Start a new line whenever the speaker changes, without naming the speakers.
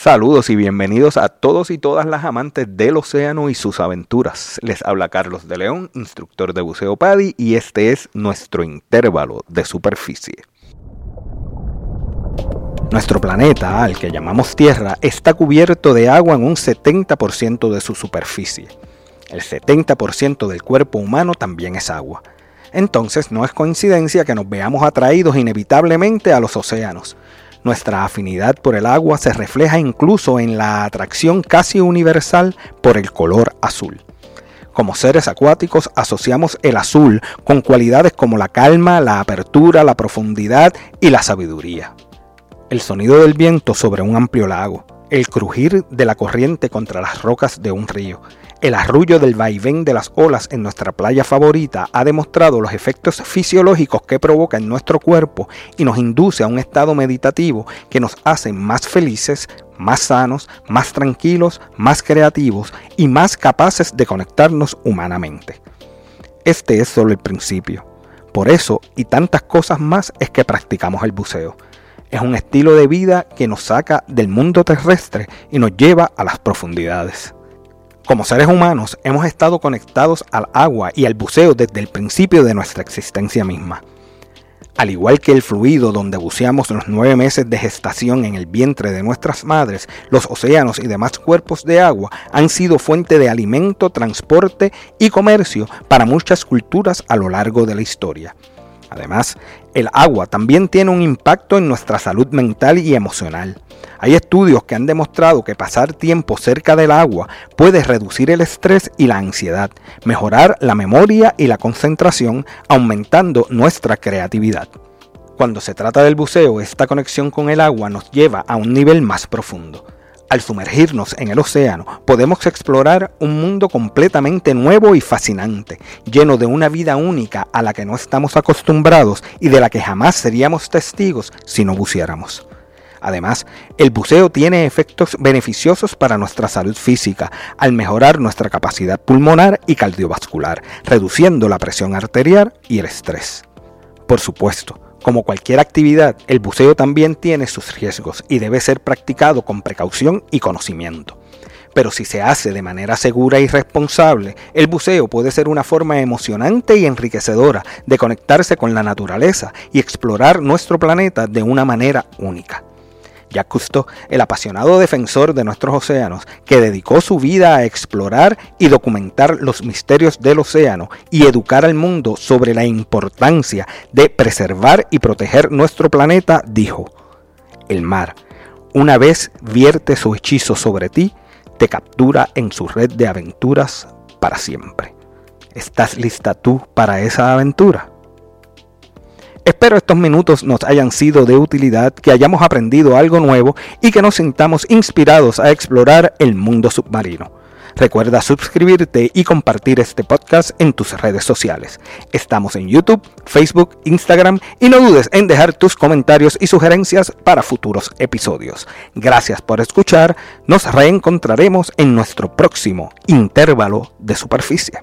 Saludos y bienvenidos a todos y todas las amantes del océano y sus aventuras. Les habla Carlos de León, instructor de buceo PADI, y este es nuestro intervalo de superficie. Nuestro planeta, al que llamamos Tierra, está cubierto de agua en un 70% de su superficie. El 70% del cuerpo humano también es agua. Entonces no es coincidencia que nos veamos atraídos inevitablemente a los océanos nuestra afinidad por el agua se refleja incluso en la atracción casi universal por el color azul. Como seres acuáticos asociamos el azul con cualidades como la calma, la apertura, la profundidad y la sabiduría. El sonido del viento sobre un amplio lago, el crujir de la corriente contra las rocas de un río, el arrullo del vaivén de las olas en nuestra playa favorita ha demostrado los efectos fisiológicos que provoca en nuestro cuerpo y nos induce a un estado meditativo que nos hace más felices, más sanos, más tranquilos, más creativos y más capaces de conectarnos humanamente. Este es solo el principio. Por eso y tantas cosas más es que practicamos el buceo. Es un estilo de vida que nos saca del mundo terrestre y nos lleva a las profundidades. Como seres humanos hemos estado conectados al agua y al buceo desde el principio de nuestra existencia misma. Al igual que el fluido donde buceamos los nueve meses de gestación en el vientre de nuestras madres, los océanos y demás cuerpos de agua han sido fuente de alimento, transporte y comercio para muchas culturas a lo largo de la historia. Además, el agua también tiene un impacto en nuestra salud mental y emocional. Hay estudios que han demostrado que pasar tiempo cerca del agua puede reducir el estrés y la ansiedad, mejorar la memoria y la concentración, aumentando nuestra creatividad. Cuando se trata del buceo, esta conexión con el agua nos lleva a un nivel más profundo. Al sumergirnos en el océano, podemos explorar un mundo completamente nuevo y fascinante, lleno de una vida única a la que no estamos acostumbrados y de la que jamás seríamos testigos si no buceáramos. Además, el buceo tiene efectos beneficiosos para nuestra salud física al mejorar nuestra capacidad pulmonar y cardiovascular, reduciendo la presión arterial y el estrés. Por supuesto, como cualquier actividad, el buceo también tiene sus riesgos y debe ser practicado con precaución y conocimiento. Pero si se hace de manera segura y responsable, el buceo puede ser una forma emocionante y enriquecedora de conectarse con la naturaleza y explorar nuestro planeta de una manera única. Jacques el apasionado defensor de nuestros océanos, que dedicó su vida a explorar y documentar los misterios del océano y educar al mundo sobre la importancia de preservar y proteger nuestro planeta, dijo, el mar, una vez vierte su hechizo sobre ti, te captura en su red de aventuras para siempre. ¿Estás lista tú para esa aventura? Espero estos minutos nos hayan sido de utilidad, que hayamos aprendido algo nuevo y que nos sintamos inspirados a explorar el mundo submarino. Recuerda suscribirte y compartir este podcast en tus redes sociales. Estamos en YouTube, Facebook, Instagram y no dudes en dejar tus comentarios y sugerencias para futuros episodios. Gracias por escuchar, nos reencontraremos en nuestro próximo intervalo de superficie.